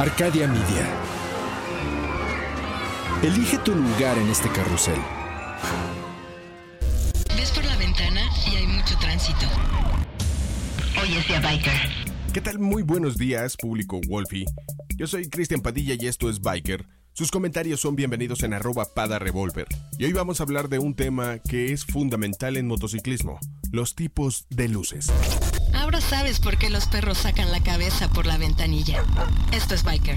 Arcadia Media. Elige tu lugar en este carrusel. Ves por la ventana y hay mucho tránsito. Oye, sea biker. ¿Qué tal? Muy buenos días, público Wolfie. Yo soy Cristian Padilla y esto es Biker. Sus comentarios son bienvenidos en arroba pada revolver. Y hoy vamos a hablar de un tema que es fundamental en motociclismo, los tipos de luces. Ahora sabes por qué los perros sacan la cabeza por la ventanilla. Esto es Biker.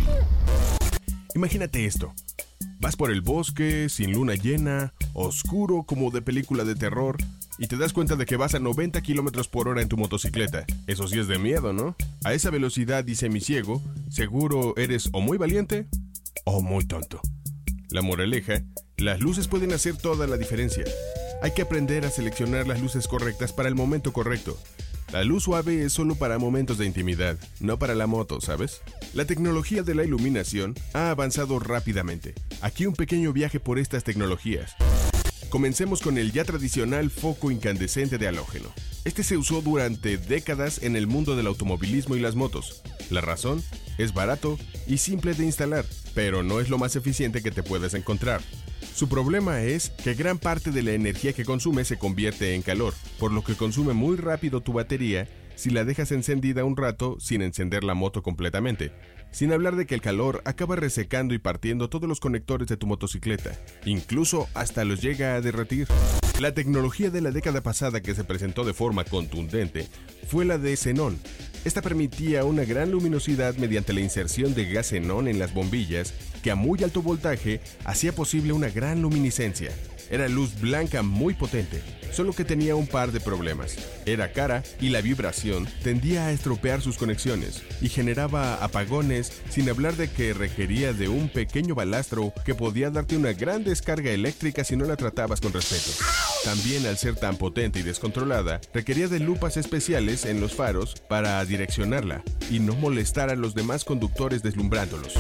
Imagínate esto. Vas por el bosque, sin luna llena, oscuro como de película de terror, y te das cuenta de que vas a 90 kilómetros por hora en tu motocicleta. Eso sí es de miedo, ¿no? A esa velocidad y semiciego, seguro eres o muy valiente o muy tonto. La moraleja, las luces pueden hacer toda la diferencia. Hay que aprender a seleccionar las luces correctas para el momento correcto. La luz suave es solo para momentos de intimidad, no para la moto, ¿sabes? La tecnología de la iluminación ha avanzado rápidamente. Aquí un pequeño viaje por estas tecnologías. Comencemos con el ya tradicional foco incandescente de halógeno. Este se usó durante décadas en el mundo del automovilismo y las motos. La razón es barato y simple de instalar, pero no es lo más eficiente que te puedes encontrar. Su problema es que gran parte de la energía que consume se convierte en calor, por lo que consume muy rápido tu batería si la dejas encendida un rato sin encender la moto completamente. Sin hablar de que el calor acaba resecando y partiendo todos los conectores de tu motocicleta, incluso hasta los llega a derretir. La tecnología de la década pasada que se presentó de forma contundente fue la de xenón. Esta permitía una gran luminosidad mediante la inserción de gas xenón en las bombillas que a muy alto voltaje hacía posible una gran luminiscencia. Era luz blanca muy potente, solo que tenía un par de problemas. Era cara y la vibración tendía a estropear sus conexiones y generaba apagones sin hablar de que requería de un pequeño balastro que podía darte una gran descarga eléctrica si no la tratabas con respeto. También al ser tan potente y descontrolada, requería de lupas especiales en los faros para direccionarla y no molestar a los demás conductores deslumbrándolos.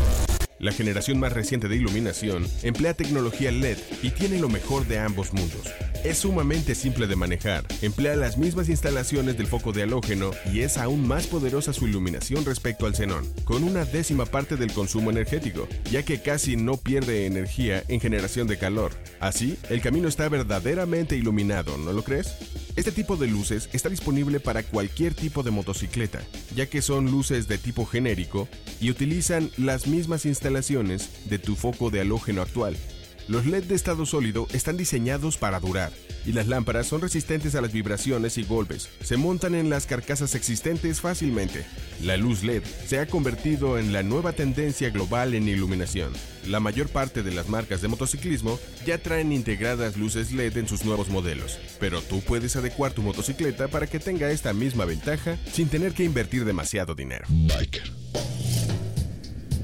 La generación más reciente de iluminación emplea tecnología LED y tiene lo mejor de ambos mundos. Es sumamente simple de manejar, emplea las mismas instalaciones del foco de halógeno y es aún más poderosa su iluminación respecto al xenón, con una décima parte del consumo energético, ya que casi no pierde energía en generación de calor. Así, el camino está verdaderamente iluminado, ¿no lo crees? Este tipo de luces está disponible para cualquier tipo de motocicleta, ya que son luces de tipo genérico y utilizan las mismas instalaciones de tu foco de halógeno actual. Los LED de estado sólido están diseñados para durar y las lámparas son resistentes a las vibraciones y golpes. Se montan en las carcasas existentes fácilmente. La luz LED se ha convertido en la nueva tendencia global en iluminación. La mayor parte de las marcas de motociclismo ya traen integradas luces LED en sus nuevos modelos, pero tú puedes adecuar tu motocicleta para que tenga esta misma ventaja sin tener que invertir demasiado dinero.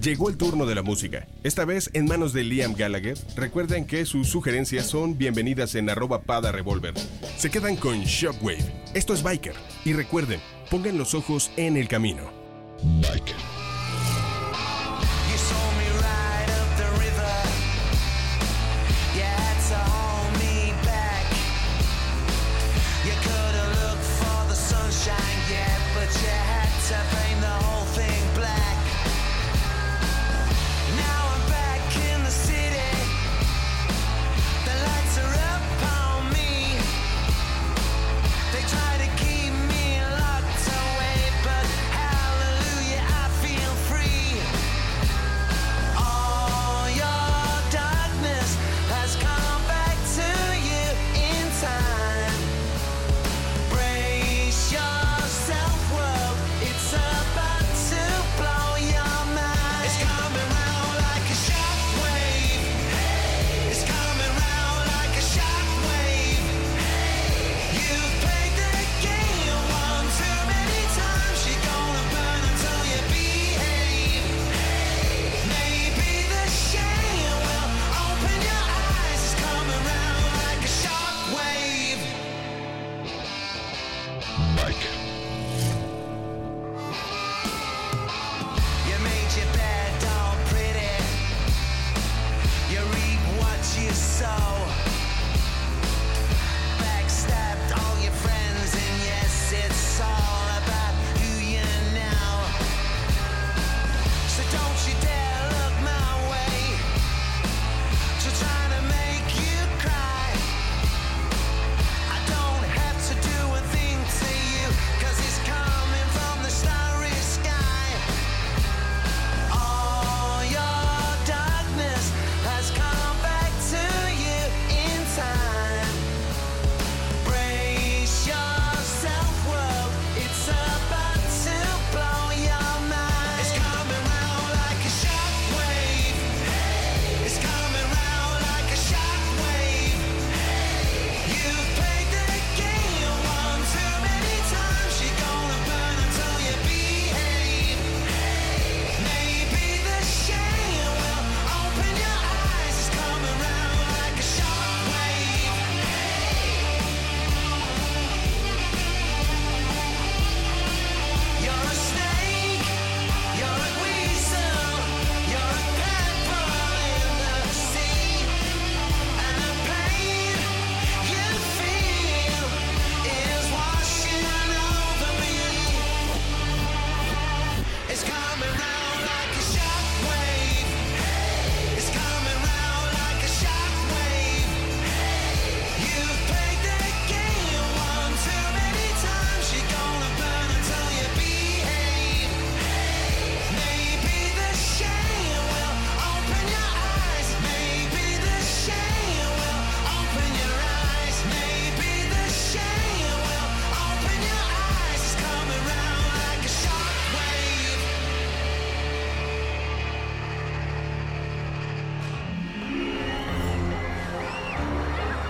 Llegó el turno de la música, esta vez en manos de Liam Gallagher. Recuerden que sus sugerencias son bienvenidas en arroba pada revolver. Se quedan con Shockwave. Esto es Biker. Y recuerden, pongan los ojos en el camino. Biker.